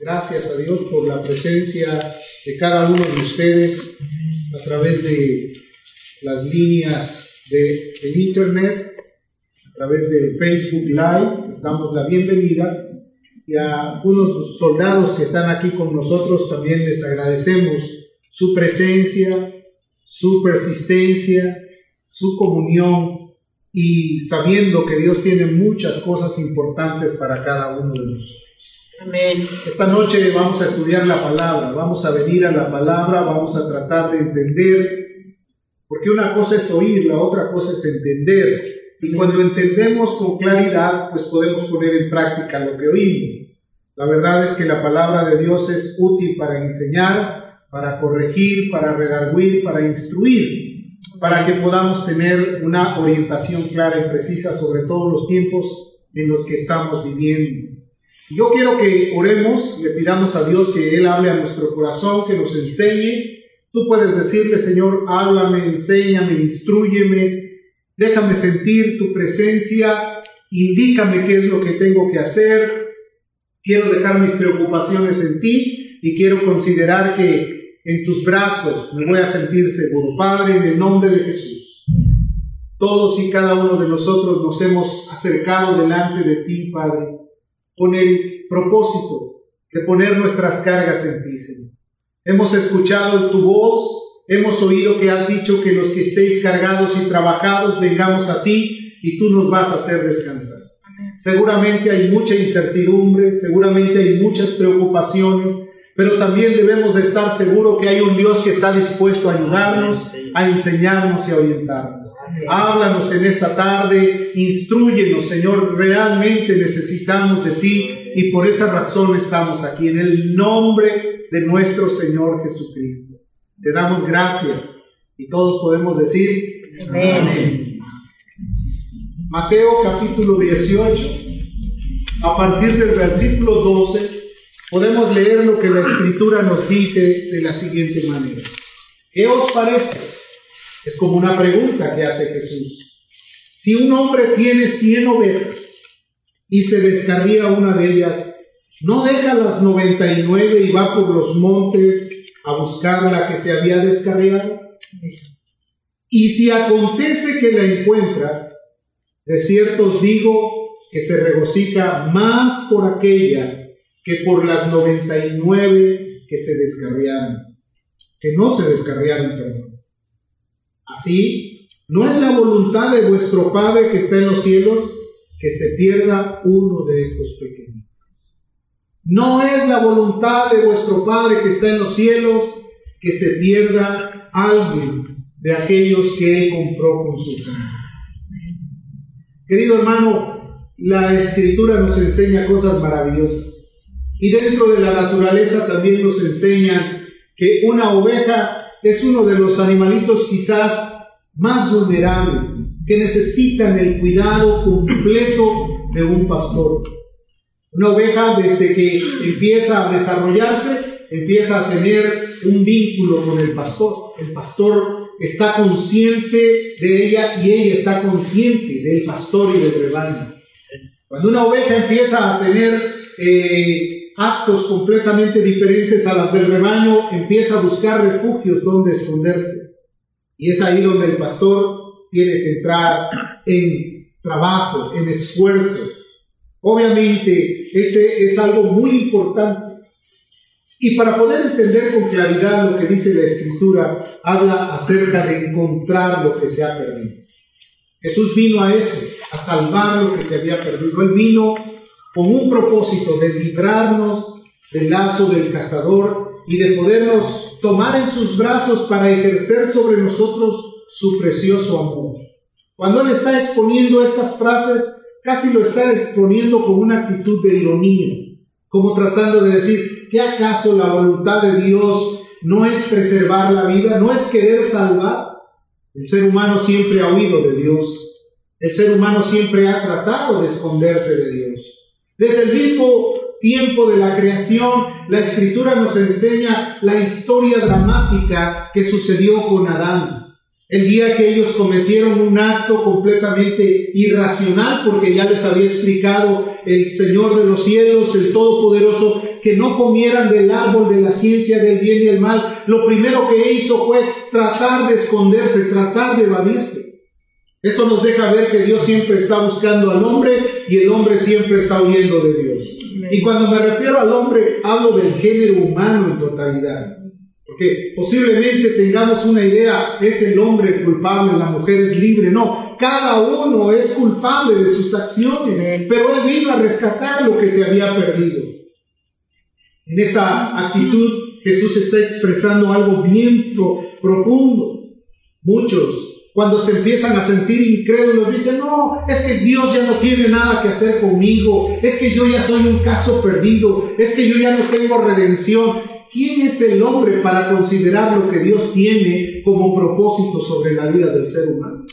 Gracias a Dios por la presencia de cada uno de ustedes a través de las líneas de, del Internet, a través de Facebook Live. Les damos la bienvenida y a algunos soldados que están aquí con nosotros también les agradecemos su presencia, su persistencia, su comunión y sabiendo que Dios tiene muchas cosas importantes para cada uno de nosotros. Esta noche vamos a estudiar la palabra, vamos a venir a la palabra, vamos a tratar de entender, porque una cosa es oír, la otra cosa es entender. Y cuando entendemos con claridad, pues podemos poner en práctica lo que oímos. La verdad es que la palabra de Dios es útil para enseñar, para corregir, para redarguir, para instruir, para que podamos tener una orientación clara y precisa sobre todos los tiempos en los que estamos viviendo. Yo quiero que oremos, le pidamos a Dios que Él hable a nuestro corazón, que nos enseñe. Tú puedes decirle, Señor, háblame, enséñame, instruyeme, déjame sentir tu presencia, indícame qué es lo que tengo que hacer. Quiero dejar mis preocupaciones en ti y quiero considerar que en tus brazos me voy a sentir seguro. Padre, en el nombre de Jesús. Todos y cada uno de nosotros nos hemos acercado delante de ti, Padre con el propósito de poner nuestras cargas en ti, Señor. Hemos escuchado tu voz, hemos oído que has dicho que los que estéis cargados y trabajados vengamos a ti y tú nos vas a hacer descansar. Seguramente hay mucha incertidumbre, seguramente hay muchas preocupaciones, pero también debemos de estar seguros que hay un Dios que está dispuesto a ayudarnos, a enseñarnos y a orientarnos. Háblanos en esta tarde, instruyenos, Señor, realmente necesitamos de ti y por esa razón estamos aquí, en el nombre de nuestro Señor Jesucristo. Te damos gracias y todos podemos decir amén. Mateo capítulo 18, a partir del versículo 12, podemos leer lo que la escritura nos dice de la siguiente manera. ¿Qué os parece? Es como una pregunta que hace Jesús. Si un hombre tiene 100 ovejas y se descarría una de ellas, ¿no deja las 99 y va por los montes a buscar la que se había descarriado? Y si acontece que la encuentra, de cierto os digo que se regocija más por aquella que por las 99 que se descarriaron, que no se descarriaron, perdón. Así, no es la voluntad de vuestro Padre que está en los cielos que se pierda uno de estos pequeños. No es la voluntad de vuestro Padre que está en los cielos que se pierda alguien de aquellos que Él compró con su sangre. Querido hermano, la escritura nos enseña cosas maravillosas. Y dentro de la naturaleza también nos enseña que una oveja es uno de los animalitos quizás más vulnerables, que necesitan el cuidado completo de un pastor. Una oveja desde que empieza a desarrollarse, empieza a tener un vínculo con el pastor. El pastor está consciente de ella y ella está consciente del pastor y del rebaño. Cuando una oveja empieza a tener eh, actos completamente diferentes a las del rebaño, empieza a buscar refugios donde esconderse. Y es ahí donde el pastor tiene que entrar en trabajo, en esfuerzo. Obviamente, este es algo muy importante. Y para poder entender con claridad lo que dice la escritura, habla acerca de encontrar lo que se ha perdido. Jesús vino a eso, a salvar lo que se había perdido. Él vino con un propósito de librarnos del lazo del cazador y de podernos tomar en sus brazos para ejercer sobre nosotros su precioso amor. Cuando Él está exponiendo estas frases, casi lo está exponiendo con una actitud de ironía, como tratando de decir, ¿qué acaso la voluntad de Dios no es preservar la vida, no es querer salvar? El ser humano siempre ha huido de Dios. El ser humano siempre ha tratado de esconderse de Dios. Desde el mismo tiempo de la creación, la escritura nos enseña la historia dramática que sucedió con Adán. El día que ellos cometieron un acto completamente irracional, porque ya les había explicado el Señor de los cielos, el Todopoderoso, que no comieran del árbol de la ciencia del bien y el mal, lo primero que hizo fue tratar de esconderse, tratar de evadirse. Esto nos deja ver que Dios siempre está buscando al hombre y el hombre siempre está huyendo de Dios. Y cuando me refiero al hombre, hablo del género humano en totalidad. Porque posiblemente tengamos una idea, es el hombre culpable, la mujer es libre. No, cada uno es culpable de sus acciones, pero Él vino a rescatar lo que se había perdido. En esta actitud Jesús está expresando algo bien profundo. Muchos, cuando se empiezan a sentir incrédulos, dicen, no, es que Dios ya no tiene nada que hacer conmigo, es que yo ya soy un caso perdido, es que yo ya no tengo redención. ¿quién es el hombre para considerar lo que Dios tiene como propósito sobre la vida del ser humano?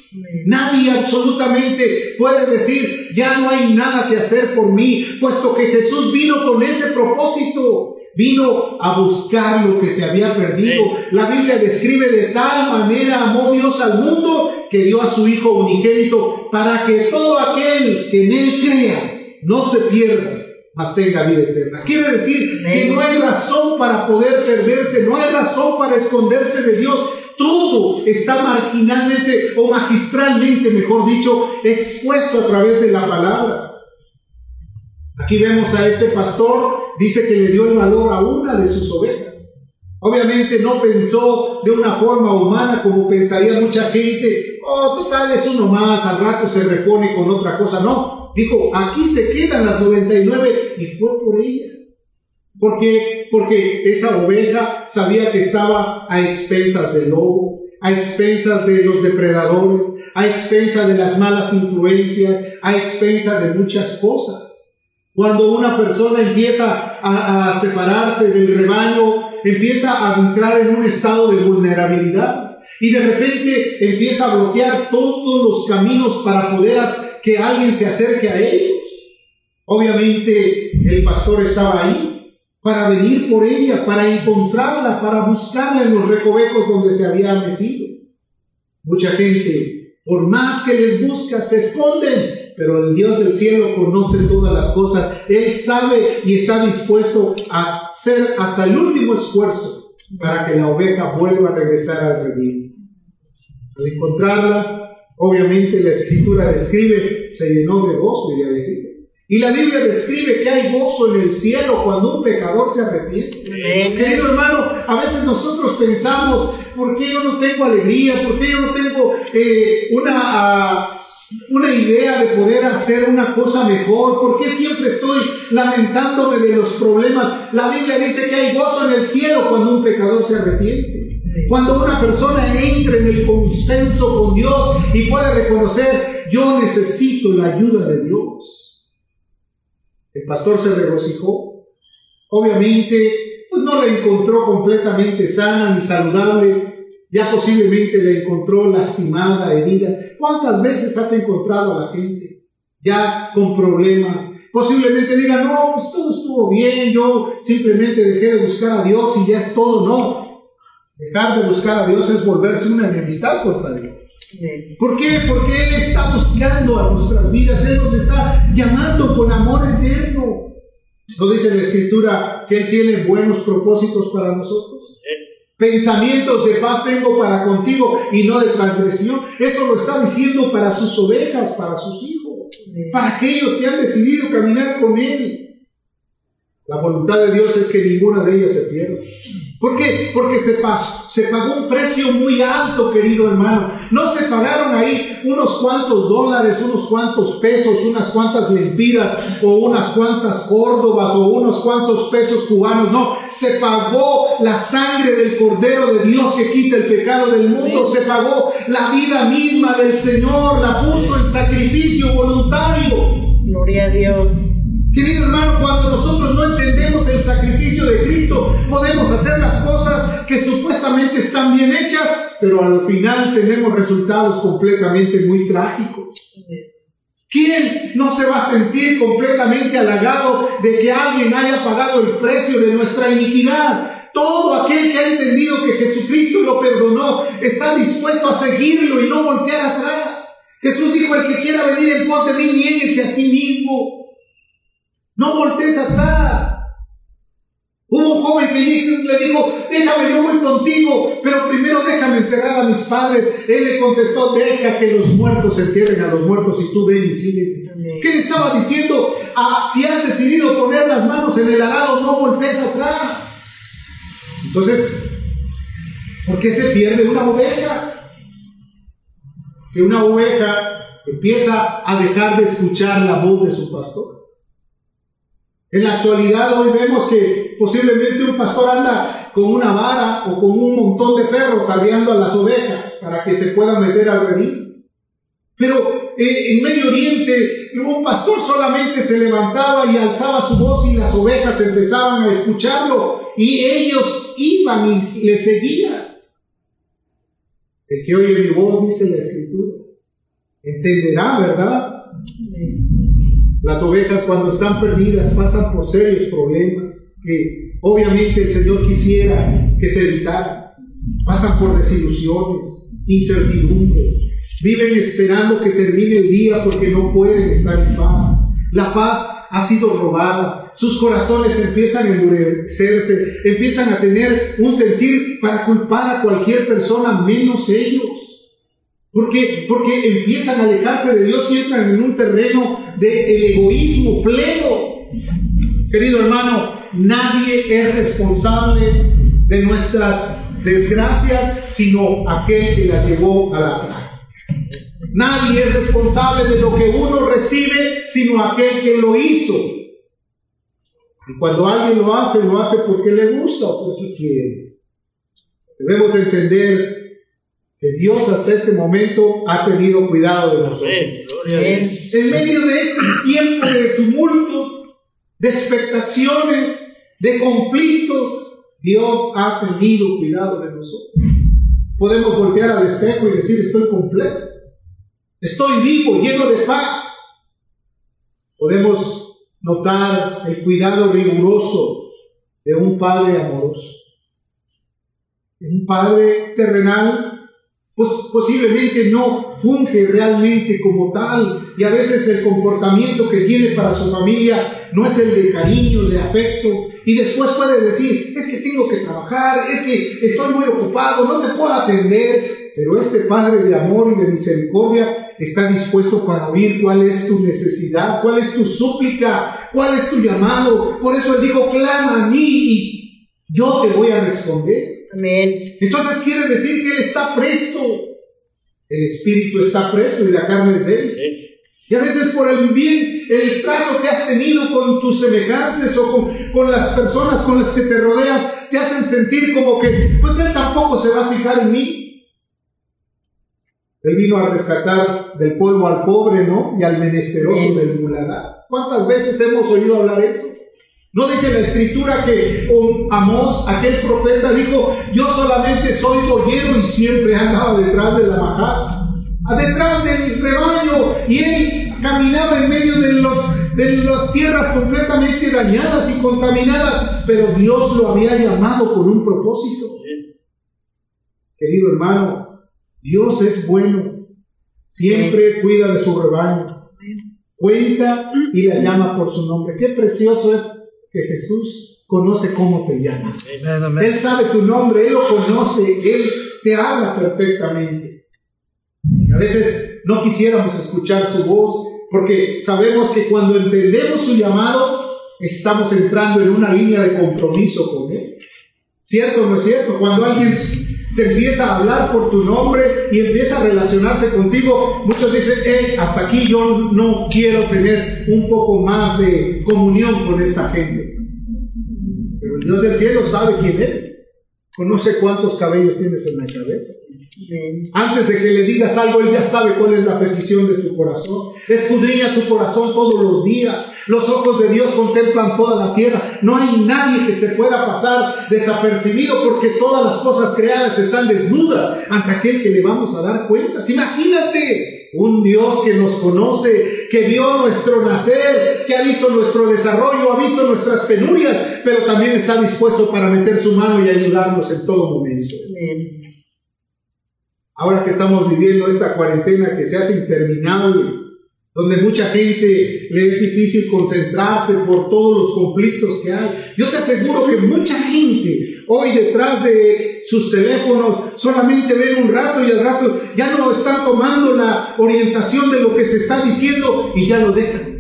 Nadie absolutamente puede decir, ya no hay nada que hacer por mí, puesto que Jesús vino con ese propósito. Vino a buscar lo que se había perdido. La Biblia describe de tal manera amó Dios al mundo que dio a su Hijo unigénito para que todo aquel que en Él crea no se pierda, mas tenga vida eterna. Quiere decir que no hay razón para poder perderse, no hay razón para esconderse de Dios. Todo está marginalmente o magistralmente, mejor dicho, expuesto a través de la palabra. Aquí vemos a este pastor, dice que le dio el valor a una de sus ovejas. Obviamente no pensó de una forma humana como pensaría mucha gente, oh, total es uno más, al rato se repone con otra cosa. No, Dijo, aquí se quedan las 99 y fue por ella. ¿Por qué? Porque esa oveja sabía que estaba a expensas del lobo, a expensas de los depredadores, a expensas de las malas influencias, a expensas de muchas cosas. Cuando una persona empieza a, a separarse del rebaño, empieza a entrar en un estado de vulnerabilidad y de repente empieza a bloquear todos los caminos para poder que alguien se acerque a ellos. Obviamente el pastor estaba ahí para venir por ella, para encontrarla, para buscarla en los recovecos donde se había metido. Mucha gente, por más que les busca, se esconden, pero el Dios del cielo conoce todas las cosas. Él sabe y está dispuesto a hacer hasta el último esfuerzo para que la oveja vuelva a regresar al redil. Al encontrarla, Obviamente la escritura describe, se llenó de gozo y de alegría. Y la Biblia describe que hay gozo en el cielo cuando un pecador se arrepiente. Querido hermano, a veces nosotros pensamos, ¿por qué yo no tengo alegría? ¿Por qué yo no tengo eh, una, ah, una idea de poder hacer una cosa mejor? ¿Por qué siempre estoy lamentándome de los problemas? La Biblia dice que hay gozo en el cielo cuando un pecador se arrepiente. Cuando una persona entra en el consenso con Dios y puede reconocer, yo necesito la ayuda de Dios. El pastor se regocijó. Obviamente, pues no la encontró completamente sana ni saludable. Ya posiblemente la encontró lastimada, herida. ¿Cuántas veces has encontrado a la gente ya con problemas? Posiblemente diga, no, pues todo estuvo bien, yo simplemente dejé de buscar a Dios y ya es todo. No, Dejar de buscar a Dios es volverse una enemistad contra Dios. ¿Por qué? Porque Él está buscando a nuestras vidas, Él nos está llamando con amor eterno. ¿No dice la Escritura que Él tiene buenos propósitos para nosotros? Pensamientos de paz tengo para contigo y no de transgresión. Eso lo está diciendo para sus ovejas, para sus hijos, para aquellos que han decidido caminar con Él. La voluntad de Dios es que ninguna de ellas se pierda. ¿Por qué? Porque se, pagó un precio muy alto, querido hermano. No se pagaron ahí unos cuantos dólares, unos cuantos pesos, unas cuantas lempiras o unas cuantas córdobas o unos cuantos pesos cubanos. No, se pagó la sangre del Cordero de Dios que quita el pecado del mundo. Se pagó la vida misma del Señor, la puso en sacrificio voluntario. Gloria a Dios. Querido hermano, cuando nosotros no entendemos el sacrificio de Cristo, podemos hacer las cosas que supuestamente están bien hechas, pero al final tenemos resultados completamente muy trágicos. ¿Quién no se va a sentir completamente halagado de que alguien haya pagado el precio de nuestra iniquidad? Todo aquel que ha entendido que Jesucristo lo perdonó está dispuesto a seguirlo y no voltear atrás. Jesús dijo, el que quiera venir en pos de mí, niéguese a sí mismo. No voltees atrás. Hubo un joven que le dijo, déjame, yo voy contigo, pero primero déjame enterrar a mis padres. Él le contestó, deja que los muertos entierren a los muertos y tú ven y sigue. ¿Qué le estaba diciendo? Ah, si has decidido poner las manos en el arado, no voltees atrás. Entonces, ¿por qué se pierde una oveja? Que una oveja empieza a dejar de escuchar la voz de su pastor. En la actualidad hoy vemos que posiblemente un pastor anda con una vara o con un montón de perros arriando a las ovejas para que se puedan meter al redil. Pero eh, en Medio Oriente un pastor solamente se levantaba y alzaba su voz y las ovejas empezaban a escucharlo y ellos iban y le seguían. El que oye mi voz, dice la escritura, entenderá, ¿verdad? Las ovejas cuando están perdidas pasan por serios problemas que obviamente el Señor quisiera que se evitaran. Pasan por desilusiones, incertidumbres. Viven esperando que termine el día porque no pueden estar en paz. La paz ha sido robada. Sus corazones empiezan a endurecerse, empiezan a tener un sentir para culpar a cualquier persona menos ellos. Porque, porque empiezan a alejarse de Dios y entran en un terreno del egoísmo pleno. Querido hermano, nadie es responsable de nuestras desgracias, sino aquel que las llevó a la práctica. Nadie es responsable de lo que uno recibe, sino aquel que lo hizo. Y cuando alguien lo hace, lo hace porque le gusta o porque quiere. Debemos entender que Dios hasta este momento ha tenido cuidado de nosotros. En, medio de este tiempo de tumultos, de expectaciones, de conflictos, Dios ha tenido cuidado de nosotros. Podemos voltear al espejo y decir, estoy completo, estoy vivo, lleno de paz. Podemos notar el cuidado riguroso de un Padre amoroso. Un Padre terrenal pues posiblemente no funge realmente como tal y a veces el comportamiento que tiene para su familia no es el de cariño, de afecto y después puede decir, es que tengo que trabajar, es que estoy muy ocupado, no te puedo atender, pero este Padre de amor y de misericordia está dispuesto para oír cuál es tu necesidad, cuál es tu súplica, cuál es tu llamado. Por eso él dijo, clama a mí y yo te voy a responder. Entonces quiere decir que Él está presto. El espíritu está presto y la carne es débil. Y a veces por el bien, el trato que has tenido con tus semejantes o con, con, las personas con las que te rodeas, te hacen sentir como que, pues Él tampoco se va a fijar en mí. Él vino a rescatar del polvo al pobre, ¿no? Y al menesteroso del muladar. ¿Cuántas veces hemos oído hablar eso? ¿No dice la escritura que Amós, aquel profeta, dijo, yo solamente soy boyero y siempre andaba detrás de la majada, detrás del rebaño, y él caminaba en medio de, los, de las tierras completamente dañadas y contaminadas, pero Dios lo había llamado por un propósito. Querido hermano, Dios es bueno, siempre cuida de su rebaño, cuenta y la llama por su nombre. Qué precioso es que Jesús conoce cómo te llamas. Él sabe tu nombre, Él lo conoce, Él te habla perfectamente. A veces no quisiéramos escuchar su voz porque sabemos que cuando entendemos su llamado, estamos entrando en una línea de compromiso con Él. ¿Cierto o no es cierto? Cuando alguien te empieza a hablar por tu nombre y empieza a relacionarse contigo, muchos dicen, hey, hasta aquí yo no quiero tener un poco más de comunión con esta gente. Pero el Dios del cielo sabe quién eres. Conoce cuántos cabellos tienes en la cabeza. Antes de que le digas algo, Él ya sabe cuál es la petición de tu corazón. Escudriña tu corazón todos los días. Los ojos de Dios contemplan toda la tierra. No hay nadie que se pueda pasar desapercibido porque todas las cosas creadas están desnudas ante aquel que le vamos a dar cuentas. Imagínate Un Dios que nos conoce, que vio nuestro nacer, que ha visto nuestro desarrollo, ha visto nuestras penurias, pero también está dispuesto para meter su mano y ayudarnos en todo momento. Ahora que estamos viviendo esta cuarentena que se hace interminable, donde mucha gente le es difícil concentrarse por todos los conflictos que hay. Yo te aseguro que mucha gente hoy detrás de sus teléfonos solamente ven un rato y al rato ya no están tomando la orientación de lo que se está diciendo y ya lo dejan.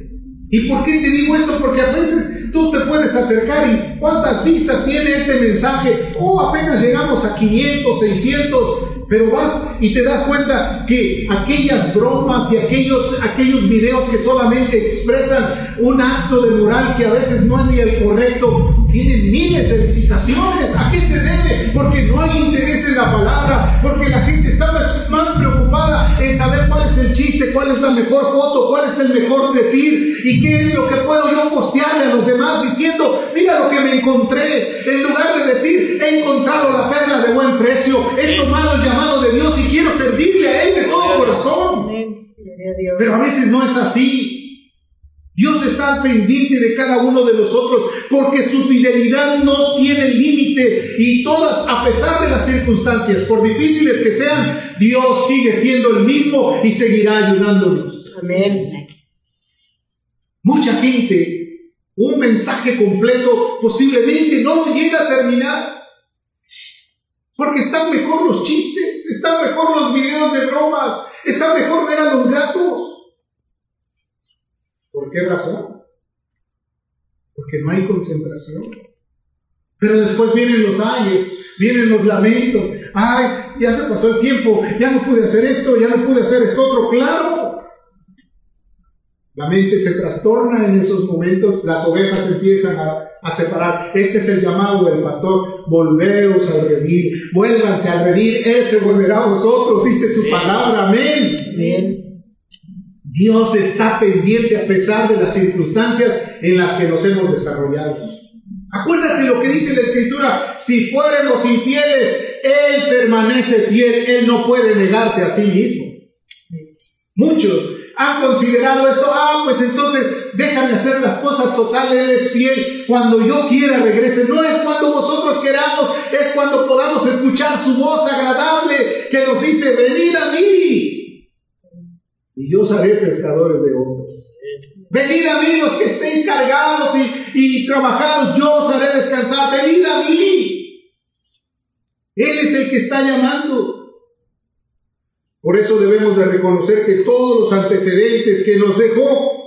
¿Y por qué te digo esto? Porque a veces tú te puedes acercar y cuántas vistas tiene este mensaje. Oh, apenas llegamos a 500, 600, pero vas y te das cuenta que aquellas bromas y aquellos, aquellos videos que solamente expresan un acto de moral que a veces no es ni el correcto, tienen miles de visitaciones. ¿A qué se debe? Porque no hay interés en la palabra, porque la gente está más, más preocupada en saber cuál es el chiste, cuál es la mejor foto, cuál es el mejor decir y qué es lo que puedo yo postearle a los demás diciendo, mira lo que me encontré. En lugar de decir, he encontrado la perla de buen precio, he tomado el llamado de Dios y quiero servirle a Él de todo corazón. Pero a veces no es así. Dios está al pendiente de cada uno de nosotros porque su fidelidad no tiene límite y todas, a pesar de las circunstancias, por difíciles que sean, Dios sigue siendo el mismo y seguirá ayudándonos. Amén. Mucha gente, un mensaje completo posiblemente no lo llega a terminar porque están mejor los chistes, están mejor los videos de bromas, está mejor ver a los gatos. ¿Por qué razón? Porque no hay concentración. Pero después vienen los ayes, vienen los lamentos. Ay, ya se pasó el tiempo, ya no pude hacer esto, ya no pude hacer esto otro. Claro, la mente se trastorna en esos momentos, las ovejas empiezan a, separar. Este es el llamado del pastor, volveos al redil, vuélvanse al redil, Él se volverá a vosotros, dice su palabra, amén. amén. Dios está pendiente a pesar de las circunstancias en las que nos hemos desarrollado. Acuérdate lo que dice la escritura, si fuéramos infieles, Él permanece fiel, Él no puede negarse a sí mismo. Muchos han considerado esto, ah, pues entonces déjame hacer las cosas total, Él es fiel, cuando yo quiera regrese. No es cuando vosotros queramos, es cuando podamos escuchar su voz agradable que nos dice, venid a mí. Y yo seré pescadores de hombres. Venid a mí los que estéis cargados y, y trabajados, yo os haré descansar. Venid a mí. Él es el que está llamando. Por eso debemos de reconocer que todos los antecedentes que nos dejó,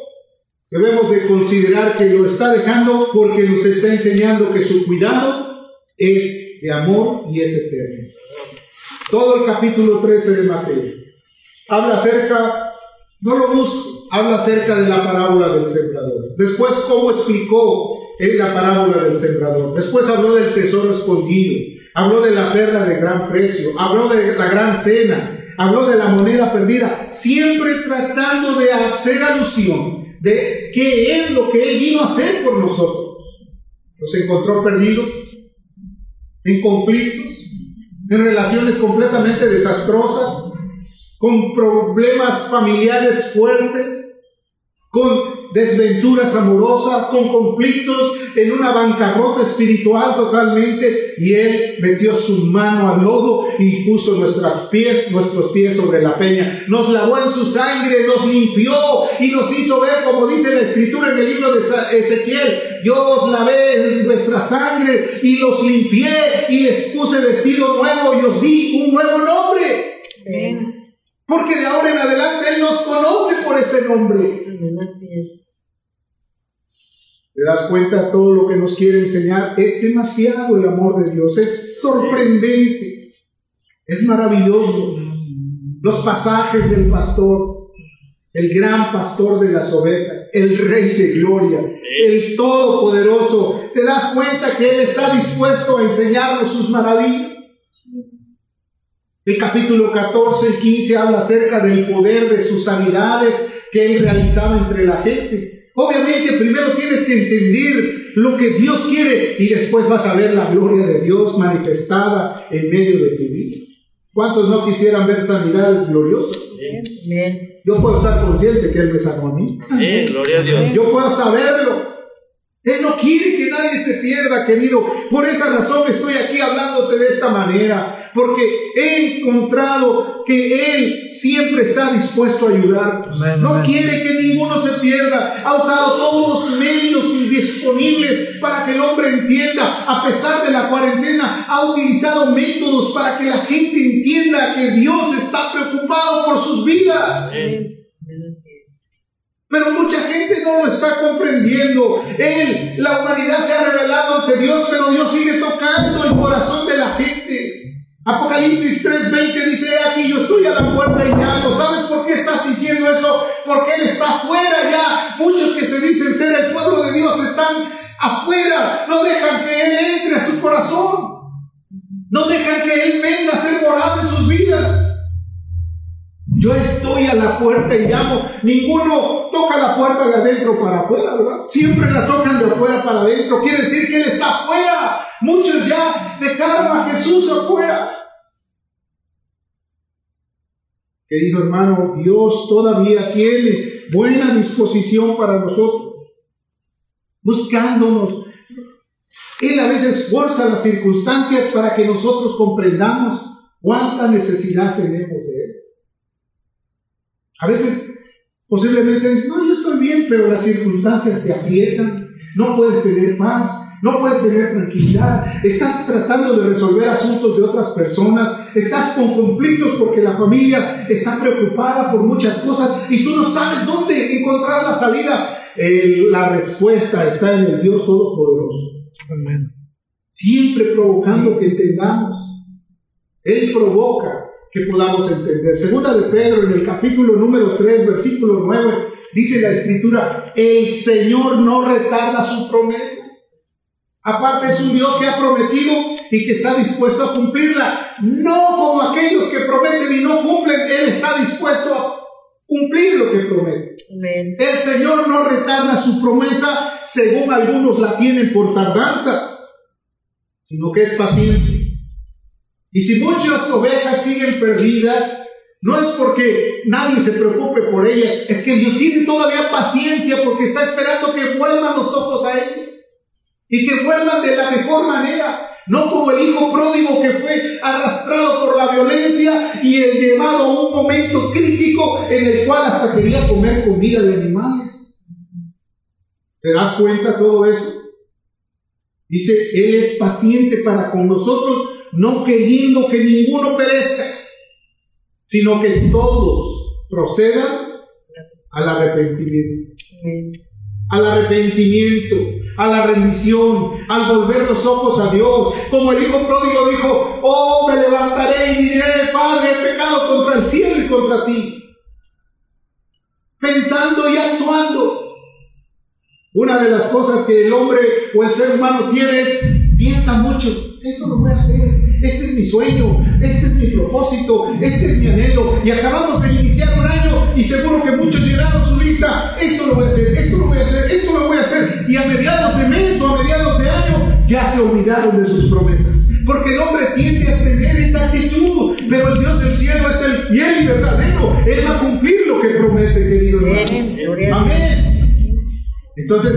debemos de considerar que lo está dejando porque nos está enseñando que su cuidado es de amor y es eterno. Todo el capítulo 13 de Mateo habla acerca, no lo busco, habla acerca de la parábola del sembrador. Después, cómo explicó en la parábola del sembrador. Después habló del tesoro escondido, habló de la perla de gran precio, habló de la gran cena, habló de la moneda perdida, siempre tratando de hacer alusión de qué es lo que Él vino a hacer por nosotros. Nos encontró perdidos, en conflictos, en relaciones completamente desastrosas, con problemas familiares fuertes, con desventuras amorosas, con conflictos, en una bancarrota espiritual totalmente, y Él metió su mano al lodo y puso nuestros pies, nuestros pies sobre la peña. Nos lavó en su sangre, nos limpió y nos hizo ver, como dice la escritura en el libro de Ezequiel, yo os lavé en vuestra sangre y los limpié y les puse vestido nuevo y os di un nuevo nombre. Porque de ahora en adelante Él nos conoce por ese nombre. ¿Te das cuenta todo lo que nos quiere enseñar? Es demasiado el amor de Dios, es sorprendente, es maravilloso. Los pasajes del pastor, el gran pastor de las ovejas, el rey de gloria, el todopoderoso, ¿te das cuenta que Él está dispuesto a enseñarnos sus maravillas? El capítulo 14, el 15 habla acerca del poder de sus sanidades que él realizaba entre la gente. Obviamente primero tienes que entender lo que Dios quiere y después vas a ver la gloria de Dios manifestada en medio de tu vida. ¿Cuántos no quisieran ver sanidades gloriosas? yo puedo estar consciente que Él me sacó a mí. gloria a Dios. Yo puedo saberlo. Él no quiere que nadie se pierda, querido. Por esa razón estoy aquí hablándote de esta manera, porque he encontrado que Él siempre está dispuesto a ayudar. no quiere que ninguno se pierda. Ha usado todos los medios disponibles para que el hombre entienda. A pesar de la cuarentena, ha utilizado métodos para que la gente entienda que Dios está preocupado por sus vidas. Pero mucha gente no lo está comprendiendo. Él, la humanidad se ha revelado ante Dios, pero Dios sigue tocando el corazón de la gente. Apocalipsis 3:20 dice, aquí yo estoy a la puerta y llamo. ¿Sabes por qué estás diciendo eso? Porque Él está afuera ya. Muchos que se dicen ser el pueblo de Dios están afuera. No dejan que Él entre a su corazón. No dejan que Él venga a ser morado en sus vidas. Yo estoy a la puerta y llamo. Ninguno toca la puerta de adentro para afuera, ¿verdad? Siempre la tocan de afuera para adentro. Quiere decir que Él está afuera. Muchos ya dejaron a Jesús afuera. Querido hermano, Dios todavía tiene buena disposición para nosotros, buscándonos. Él a veces forza las circunstancias para que nosotros comprendamos cuánta necesidad tenemos de. A veces posiblemente dices, no, yo estoy bien, pero las circunstancias te aprietan, no puedes tener paz, no puedes tener tranquilidad, estás tratando de resolver asuntos de otras personas, estás con conflictos porque la familia está preocupada por muchas cosas y tú no sabes dónde encontrar la salida. la respuesta está en el Dios Todopoderoso. Amén. Siempre provocando que entendamos. Él provoca que podamos entender. Segunda de Pedro, en el capítulo número 3, versículo 9, dice la escritura, el Señor no retarda su promesa. Aparte es un Dios que ha prometido y que está dispuesto a cumplirla. No como aquellos que prometen y no cumplen, Él está dispuesto a cumplir lo que promete. El Señor no retarda su promesa según algunos la tienen por tardanza, sino que es paciente y si muchas ovejas siguen perdidas, no es porque nadie se preocupe por ellas, es que Dios tiene todavía paciencia porque está esperando que vuelvan los ojos a ellas y que vuelvan de la mejor manera, no como el hijo pródigo que fue arrastrado por la violencia y llevado a un momento crítico en el cual hasta quería comer comida de animales. ¿Te das cuenta todo eso? Dice, Él es paciente para con nosotros no queriendo que ninguno perezca, sino que todos procedan al arrepentimiento. Al arrepentimiento, a la rendición, al volver los ojos a Dios. Como el hijo pródigo dijo, oh, me levantaré y diré, Padre, he pecado contra el cielo y contra ti. Pensando y actuando. Una de las cosas que el hombre o el ser humano tiene es, piensa mucho, esto lo voy a hacer, este es mi sueño, este es mi propósito, este es mi anhelo. Y acabamos de iniciar un año y seguro que muchos llenaron su lista, esto lo voy a hacer, esto lo voy a hacer, esto lo voy a hacer. Y a mediados de mes o a mediados de año ya se olvidaron de sus promesas. Porque el hombre tiende a tener esa actitud, pero el Dios del cielo es el fiel y verdadero. Él va a cumplir lo que promete, querido hermano. Amén. Entonces,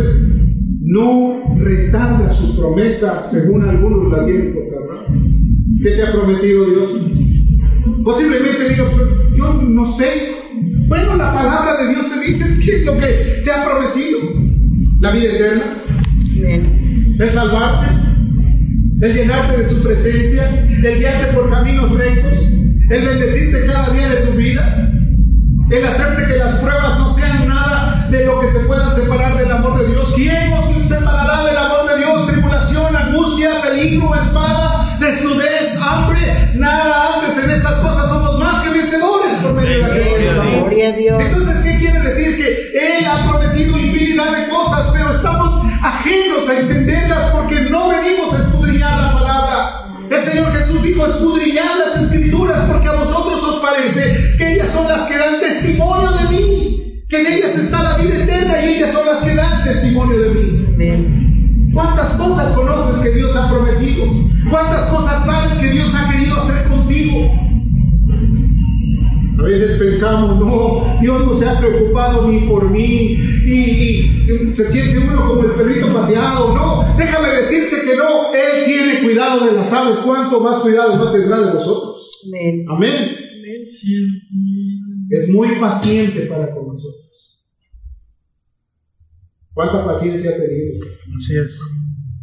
no retarda su promesa, según algunos la tienen por tardanza. ¿Qué te ha prometido Dios? Posiblemente digo, yo no sé. Bueno, la palabra de Dios te dice qué es lo que te ha prometido. La vida eterna. El salvarte. El llenarte de su presencia. El guiarte por caminos rectos. El bendecirte cada día de tu vida. El hacerte que las pruebas no sean nada de lo que te pueda separar del amor de Dios. ¿Quién os separará del amor de Dios? Tribulación, angustia, peligro, espada, desnudez, hambre. Nada antes en estas cosas somos más que vencedores por medio de la Dios. Entonces, ¿qué quiere decir? Que Él ha prometido infinidad de cosas, pero estamos ajenos a entenderlas porque no venimos a escudriñar la palabra. El Señor Jesús dijo, escudriñar las escrituras porque a vosotros os parece que ellas son las que dan testimonio de mí, que en ellas está la vida eterna y ellas son las que dan testimonio de mí. ¿Cuántas cosas conoces que Dios ha prometido? ¿Cuántas cosas sabes que Dios ha querido hacer contigo? A veces pensamos, no, Dios no se ha preocupado ni por mí y, se siente uno como el perrito pateado. No, déjame decirte que no, Él tiene cuidado de las aves. ¿Cuánto más cuidado no tendrá de nosotros? Amén. Amén. Es muy paciente para con nosotros. ¿Cuánta paciencia ha tenido? Así es.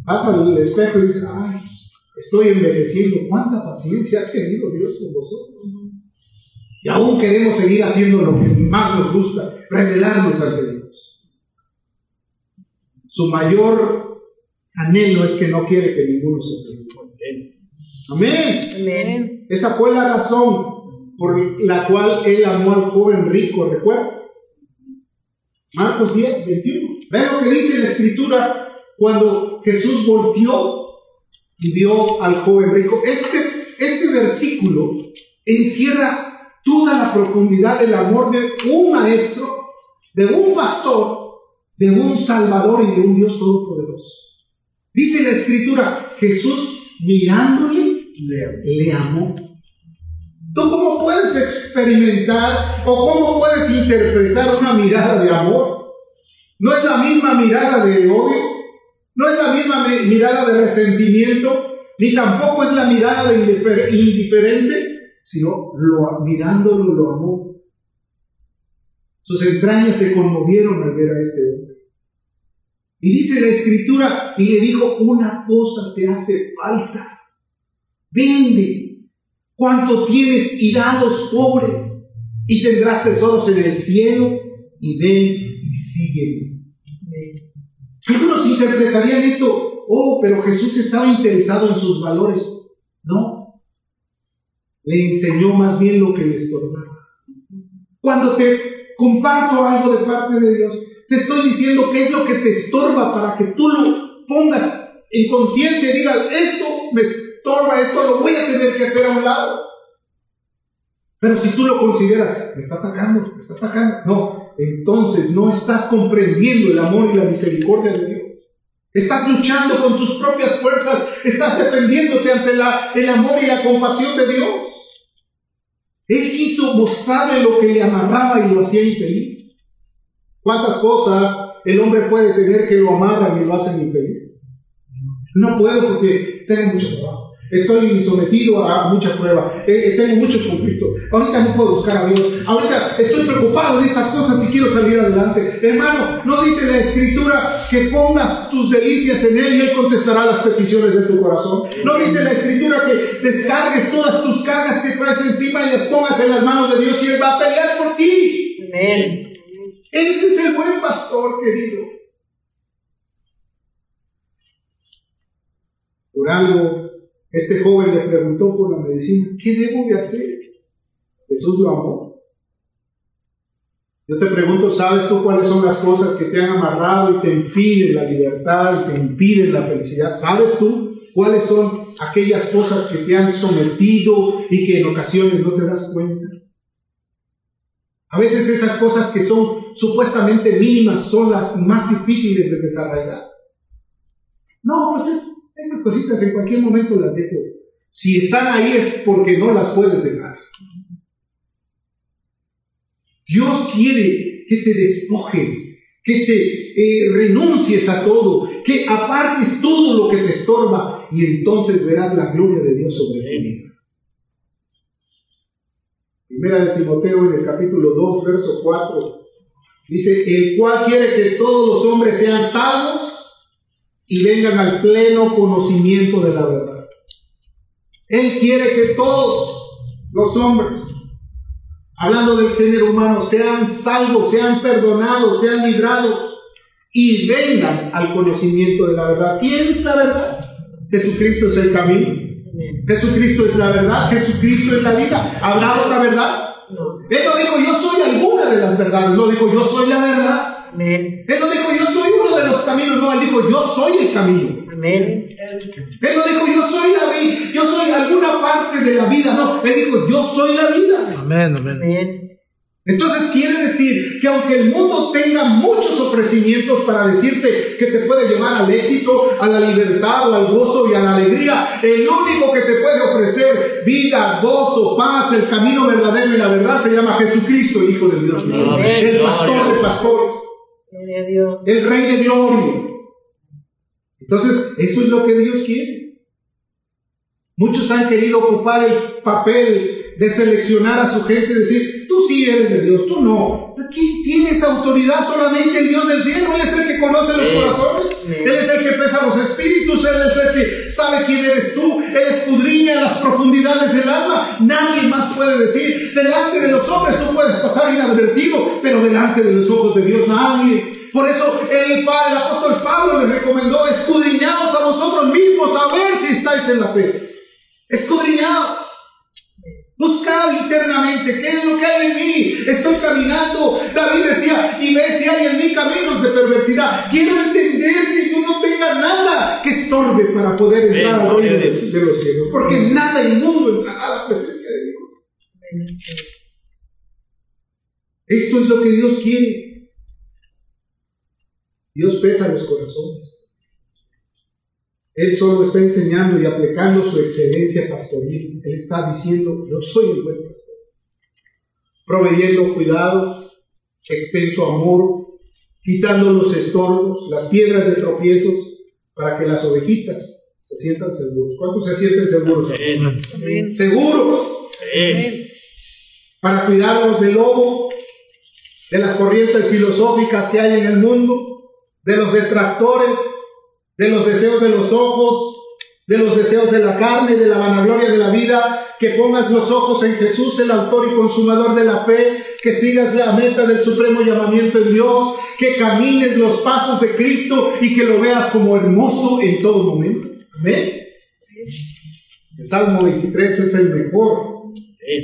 Pasa al espejo y dice, ay, estoy envejeciendo. ¿Cuánta paciencia ha tenido Dios con vosotros? Y aún queremos seguir haciendo lo que más nos gusta, revelarnos ante Dios. Su mayor anhelo es que no quiere que ninguno se pierda. Amén. Amén. Esa fue la razón por la cual él amó al joven rico, ¿recuerdas? Marcos 10, 21. Ve lo que dice la escritura cuando Jesús volteó y vio al joven rico. Este, este versículo encierra toda la profundidad del amor de un maestro, de un pastor, de un salvador y de un Dios todopoderoso. Dice la escritura, Jesús mirándole le, amó. ¿Tú cómo puedes experimentar o cómo puedes interpretar una mirada de amor? No es la misma mirada de odio, no es la misma mirada de resentimiento, ni tampoco es la mirada de indiferente, sino lo, mirándolo lo amó. Sus entrañas se conmovieron al ver a este hombre. Y dice la escritura, y le dijo, una cosa te hace falta. Vende cuanto tienes y dados pobres, y tendrás tesoros en el cielo, y ven y sígueme. Algunos interpretarían esto, oh, pero Jesús estaba interesado en sus valores. No, le enseñó más bien lo que le estorbaba. Cuando te comparto algo de parte de Dios, te estoy diciendo qué es lo que te estorba para que tú lo pongas en conciencia y digas, esto me esto lo voy a tener que hacer a un lado. Pero si tú lo consideras, me está atacando, me está atacando. No, entonces no estás comprendiendo el amor y la misericordia de Dios. Estás luchando con tus propias fuerzas, estás defendiéndote ante la, el amor y la compasión de Dios. Él quiso mostrarle lo que le amarraba y lo hacía infeliz. ¿Cuántas cosas el hombre puede tener que lo amarran y lo hacen infeliz? No puedo porque tengo mucho trabajo. Estoy sometido a mucha prueba. Eh, eh, tengo muchos conflictos. Ahorita no puedo buscar a Dios. Ahorita estoy preocupado de estas cosas y quiero salir adelante. Hermano, no dice la escritura que pongas tus delicias en Él y Él contestará las peticiones de tu corazón. No dice la escritura que descargues todas tus cargas que traes encima y las pongas en las manos de Dios y Él va a pelear por ti. Amén. Ese es el buen pastor, querido. Por algo este joven le preguntó por la medicina, ¿qué debo de hacer? Jesús lo amó. Yo te pregunto, ¿sabes tú cuáles son las cosas que te han amarrado y te impiden la libertad y te impiden la felicidad? ¿Sabes tú cuáles son aquellas cosas que te han sometido y que en ocasiones no te das cuenta? A veces esas cosas que son supuestamente mínimas son las más difíciles de desarrollar. No, pues es estas cositas en cualquier momento las dejo. Si están ahí es porque no las puedes dejar. Dios quiere que te despojes, que te eh, renuncies a todo, que apartes todo lo que te estorba y entonces verás la gloria de Dios sobre tu vida. Primera de Timoteo en el capítulo 2, verso 4, dice, el cual quiere que todos los hombres sean salvos y vengan al pleno conocimiento de la verdad. Él quiere que todos los hombres, hablando del género humano, sean salvos, sean perdonados, sean librados y vengan al conocimiento de la verdad. ¿Quién es la verdad? Jesucristo es el camino. Jesucristo es la verdad. Jesucristo es la vida. ¿Habrá otra verdad? Él no dijo yo soy alguna de las verdades. No dijo yo soy la verdad. Él no dijo yo soy uno de los caminos, no, él dijo yo soy el camino. Amén. Él no dijo yo soy la vida, yo soy alguna parte de la vida, no, él dijo yo soy la vida. Amén, amén. Entonces quiere decir que aunque el mundo tenga muchos ofrecimientos para decirte que te puede llevar al éxito, a la libertad, al gozo y a la alegría, el único que te puede ofrecer vida, gozo, paz, el camino verdadero y la verdad se llama Jesucristo, el Hijo de Dios, el pastor de pastores, el Rey de gloria. Entonces, eso es lo que Dios quiere. Muchos han querido ocupar el papel de seleccionar a su gente y decir, tú sí eres de Dios, tú no. ¿Quién tiene esa autoridad? Solamente el Dios del cielo. Él es el que conoce los corazones. Él es el que pesa los espíritus. Él es el que sabe quién eres tú. Él escudriña las profundidades del alma. Nadie más puede decir, delante de los hombres tú puedes pasar inadvertido, pero delante de los ojos de Dios nadie. Por eso el, padre, el apóstol Pablo les recomendó, escudriñados a vosotros mismos, a ver si estáis en la fe. Escudriñados. Buscad internamente qué es lo que hay en mí. Estoy caminando. David decía, y ve si hay en mí caminos de perversidad. Quiero entender que yo no tenga nada que estorbe para poder entrar al reino de, los cielos. Porque nada inmundo entrará a la presencia de Dios. Eso es lo que Dios quiere. Dios pesa los corazones. Él solo está enseñando y aplicando su excelencia pastoril. Él está diciendo, yo soy el buen pastor. Proveyendo cuidado, extenso amor, quitando los estorbos, las piedras de tropiezos, para que las ovejitas se sientan seguros. ¿Cuántos se sienten seguros? Seguros. Para cuidarnos del lobo, de las corrientes filosóficas que hay en el mundo, de los detractores, de los deseos de los ojos, de los deseos de la carne, de la vanagloria de la vida, que pongas los ojos en Jesús, el autor y consumador de la fe, que sigas la meta del supremo llamamiento en Dios, que camines los pasos de Cristo y que lo veas como hermoso en todo momento. Amén. El Salmo 23 es el mejor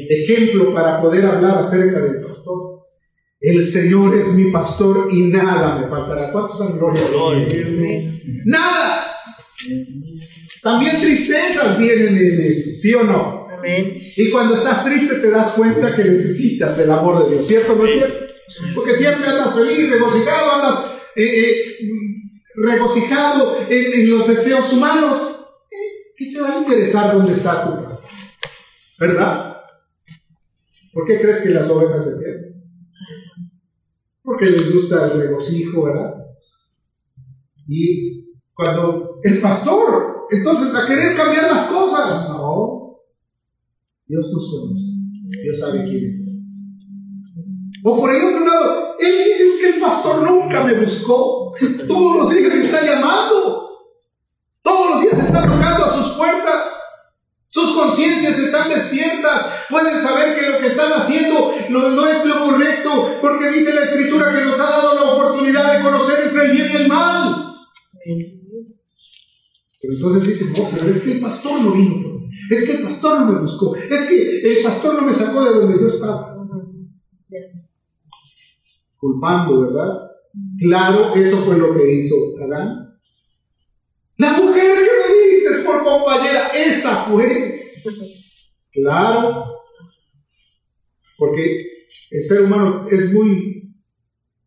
ejemplo para poder hablar acerca del pastor. El Señor es mi pastor y nada me faltará. ¿Cuántos dan gloria a Dios? Nada. También tristezas vienen en eso, ¿sí o no? Y cuando estás triste te das cuenta que necesitas el amor de Dios, ¿cierto o no es cierto? Porque siempre andas feliz, regocijado, andas eh, eh, regocijado en, los deseos humanos. ¿Qué te va a interesar dónde está tu pastor? ¿Verdad? ¿Por qué crees que las ovejas se pierden? Porque les gusta el regocijo, ¿verdad? Y cuando el pastor, entonces a querer cambiar las cosas, no, Dios nos conoce, Dios sabe quién es. O por el otro lado, es que el pastor nunca me buscó, todos los días me está llamando, todos los días está tocando a sus puertas. Conciencias están despiertas, pueden saber que lo que están haciendo no, es lo correcto, porque dice la Escritura que nos ha dado la oportunidad de conocer entre el bien y el mal. Pero entonces dicen, no, pero es que el pastor no vino es que el pastor no me buscó, es que el pastor no me sacó de donde yo estaba. Culpando, ¿verdad? Claro, eso fue lo que hizo Adán. La mujer que por compañera, esa fue. Claro, porque el ser humano es muy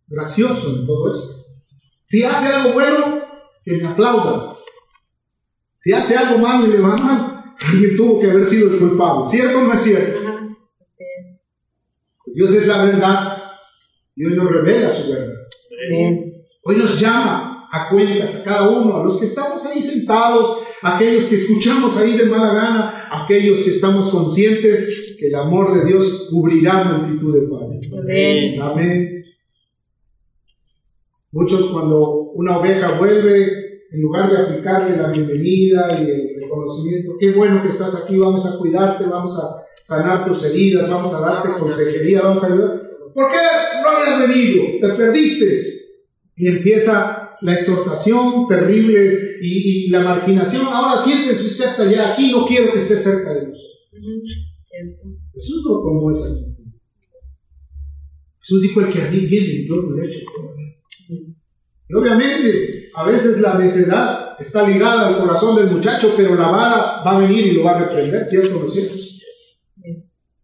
gracioso en todo eso. Si hace algo bueno, que me aplaudan. Si hace algo malo y le va mal, alguien tuvo que haber sido el culpable. ¿Cierto o no es cierto? Pues Dios es la verdad y hoy nos revela su verdad. Hoy nos llama a cuentas a cada uno, a los que estamos ahí sentados, aquellos que escuchamos ahí de mala gana, aquellos que estamos conscientes que el amor de Dios cubrirá multitud de fallas. Amén. Muchos cuando una oveja vuelve, en lugar de aplicarle la bienvenida y el reconocimiento, qué bueno que estás aquí, vamos a cuidarte, vamos a sanar tus heridas, vamos a darte consejería, vamos a ayudar. ¿Por qué no habías venido? Te perdiste. Y empieza la exhortación terrible y, la marginación. Ahora siéntense usted hasta allá, aquí no quiero que esté cerca de nosotros. Jesús no tomó esa actitud. Jesús dijo: El que a mí viene, yo derecho. Y obviamente, a veces la necedad está ligada al corazón del muchacho, pero la vara va a venir y lo va a reprender, ¿cierto o no cierto?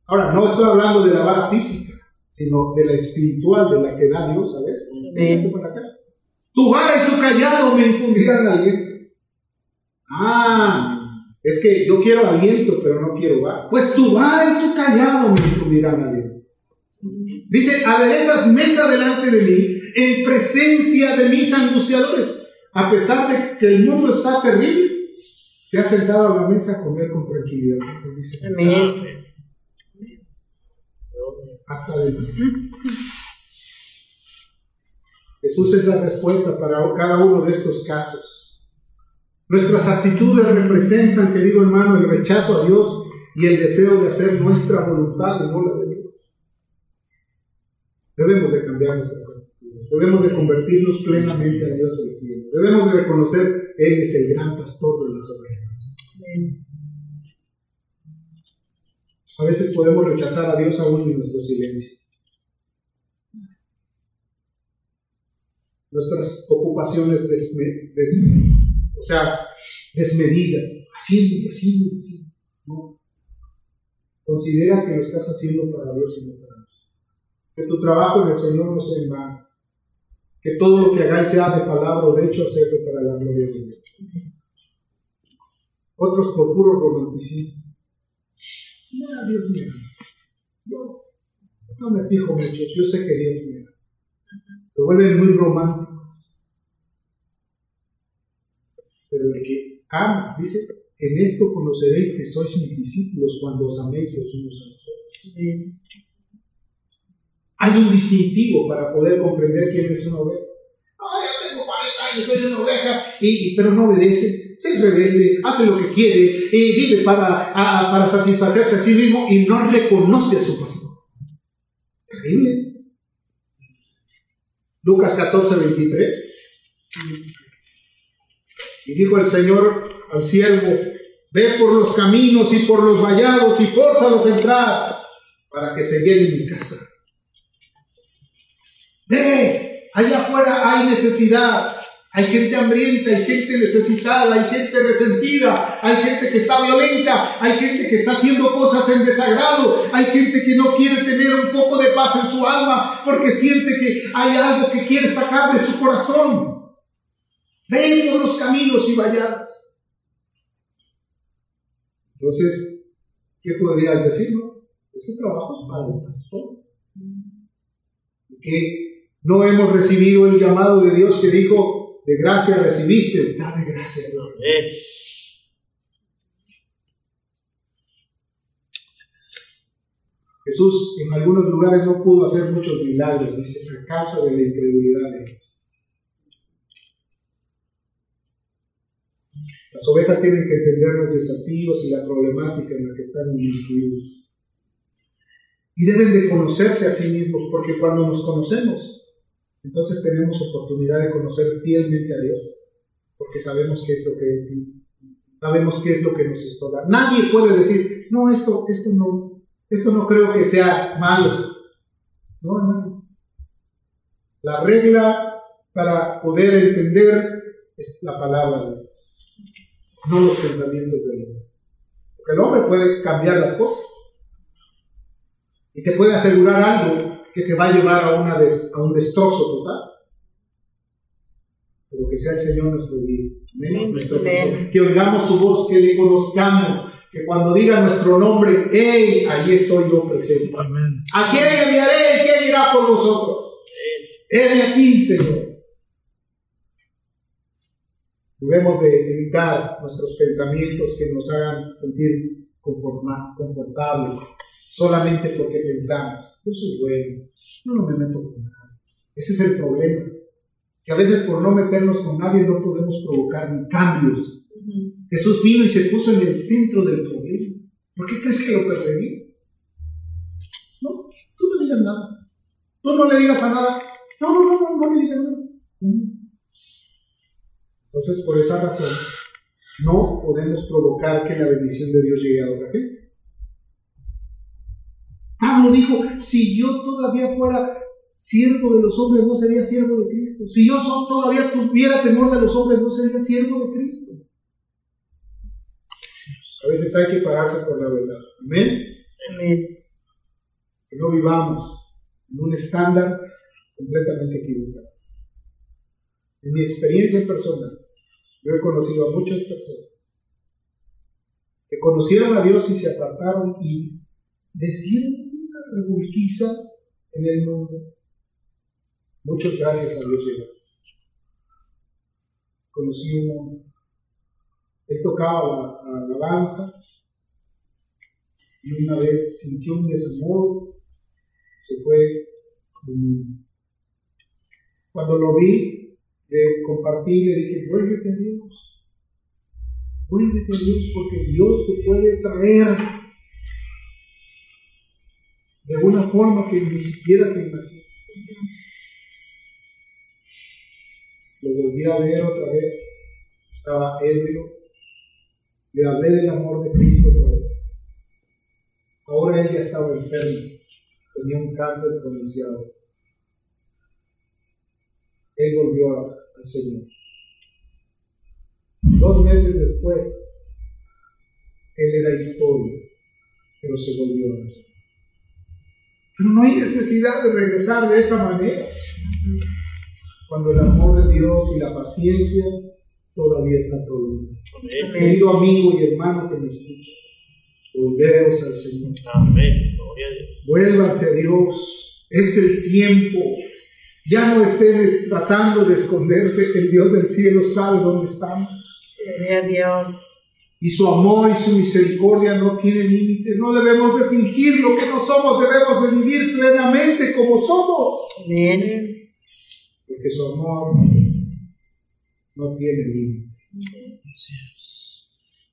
Ahora, no estoy hablando de la vara física, sino de la espiritual, de la que da Dios, ¿sabes? Véngase para acá. Tu vara y tu callado me infundirán aliento. Ah, es que yo quiero aliento, pero no quiero vara. Pues tu vara y tu callado me infundirán aliento. Dice, aderezas mesa delante de mí en presencia de mis angustiadores. A pesar de que el mundo está terrible, te has sentado a la mesa a comer con tranquilidad. Entonces dice, Amén. Hasta demás. Jesús es la respuesta para cada uno de estos casos. Nuestras actitudes representan, querido hermano, el rechazo a Dios y el deseo de hacer nuestra voluntad y no la de Dios. Debemos de cambiar nuestras actitudes. Debemos de convertirnos plenamente a Dios del cielo. Debemos de reconocer, Él es el gran pastor de las ovejas. A veces podemos rechazar a Dios aún en nuestro silencio. Nuestras ocupaciones o sea, desmedidas, haciendo y haciendo haciendo. Considera que lo estás haciendo para Dios y no para nosotros. Que tu trabajo en el Señor no sea en vano. Que todo lo que hagáis sea de palabra o de hecho hacerlo para la gloria de Dios. Otros por puro romanticismo no, Dios mío. Yo no me fijo mucho, yo sé que Dios me ama. Se vuelven muy románticos. Pero el que ama, dice, en esto conoceréis que sois mis discípulos cuando os améis los unos a los otros. Hay un distintivo para poder comprender quién es una oveja. No, yo tengo 40 años, soy una oveja, y, pero no obedece se rebelde, hace lo que quiere, y vive para, para satisfacerse a sí mismo y no reconoce a su pastor. Terrible. Lucas 14, 23. Y dijo el Señor al siervo, ve por los caminos y por los vallados y fórzalos a entrar para que se llene mi casa. Ve, allá afuera hay necesidad, hay gente hambrienta, hay gente necesitada, hay gente resentida, hay gente que está violenta, hay gente que está haciendo cosas en desagrado, hay gente que no quiere tener un poco de paz en su alma porque siente que hay algo que quiere sacar de su corazón. Ven por los caminos y vayados. Entonces, ¿qué podrías decir? Ese trabajo es para el pastor. Que no hemos recibido el llamado de Dios que dijo, de gracia recibiste, dame gracia. Jesús en algunos lugares no pudo hacer muchos milagros, dice, a causa de la incredulidad de ellos. Las ovejas tienen que entender los desafíos y la problemática en la que están inmiscuidos. Y deben de conocerse a sí mismos, porque cuando nos conocemos, entonces tenemos oportunidad de conocer fielmente a Dios, porque sabemos qué es lo que sabemos qué es lo que nos estorba. Nadie puede decir, no, esto, esto no, esto no creo que sea malo. No, hermano. La regla para poder entender es la palabra de Dios, no los pensamientos del hombre. Porque el hombre puede cambiar las cosas y te puede asegurar algo que te va a llevar a, una a un destrozo total. Pero que sea el Señor nuestro guía. que oigamos su voz, que le conozcamos, que cuando diga nuestro nombre, ¡hey! Ahí estoy yo presente. ¿A quién enviaré? ¿Quién irá por nosotros? He aquí, Señor. Debemos de evitar nuestros pensamientos que nos hagan sentir confortables solamente porque pensamos, yo soy bueno, no me meto con nadie. Ese es el problema, que a veces por no meternos con nadie no podemos provocar cambios. Jesús vino y se puso en el centro del problema. ¿Por qué crees que lo perseguí? No, tú no digas nada. Tú no le digas a nada. No, no, no, no, no le digas nada. Entonces, por esa razón, no podemos provocar que la bendición de Dios llegue a otra gente. Pablo dijo, si yo todavía fuera siervo de los hombres, no sería siervo de Cristo. Si yo todavía tuviera temor de los hombres, no sería siervo de Cristo. A veces hay que pararse por la verdad. Amén. Amén. Que no vivamos en un estándar completamente equivocado. En mi experiencia personal, yo he conocido a muchas personas que conocieron a Dios y se apartaron y decidieron una revolquiza en el mundo. Muchas gracias a Dios Conocí un hombre. Él tocaba la, la alabanza y una vez sintió un desamor, se fue. Cuando lo vi, le compartí, le dije, vuélvete a Dios, vuélvete a Dios porque Dios te puede traer de una forma que ni siquiera te imaginas. Lo volví a ver otra vez, estaba ebrio, le hablé del amor de Cristo otra vez. Ahora ella estaba enferma, tenía un cáncer pronunciado. Él volvió al Señor. Dos meses después, él era historia, pero se volvió al Señor. Pero no hay necesidad de regresar de esa manera. Cuando el amor de Dios y la paciencia todavía están prolongados. Querido amigo y hermano que me escuchas, volveos al Señor. Amén. Vuélvanse a Dios. Es el tiempo. Ya no estén tratando de esconderse. El Dios del cielo sabe dónde estamos. Gloria a Dios y su amor y su misericordia no tienen límite. No debemos de fingir lo que no somos, debemos de vivir plenamente como somos. Amén. Porque su amor no tiene límite.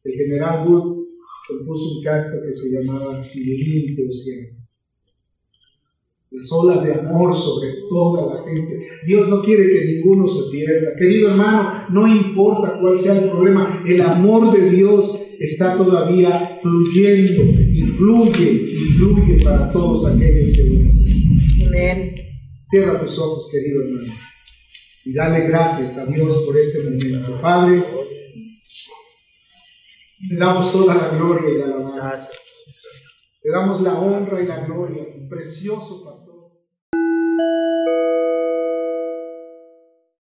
El general Wood compuso un canto que se llamaba límite océano las olas de amor sobre toda la gente. Dios no quiere que ninguno se pierda. Querido hermano, no importa cuál sea el problema, el amor de Dios está todavía fluyendo y fluye y fluye para todos aquellos que lo necesitan. Amén. Cierra tus ojos, querido hermano, y dale gracias a Dios por este momento. Padre, le damos toda la gloria y la alabanza. Le damos la honra y la gloria, precioso pastor.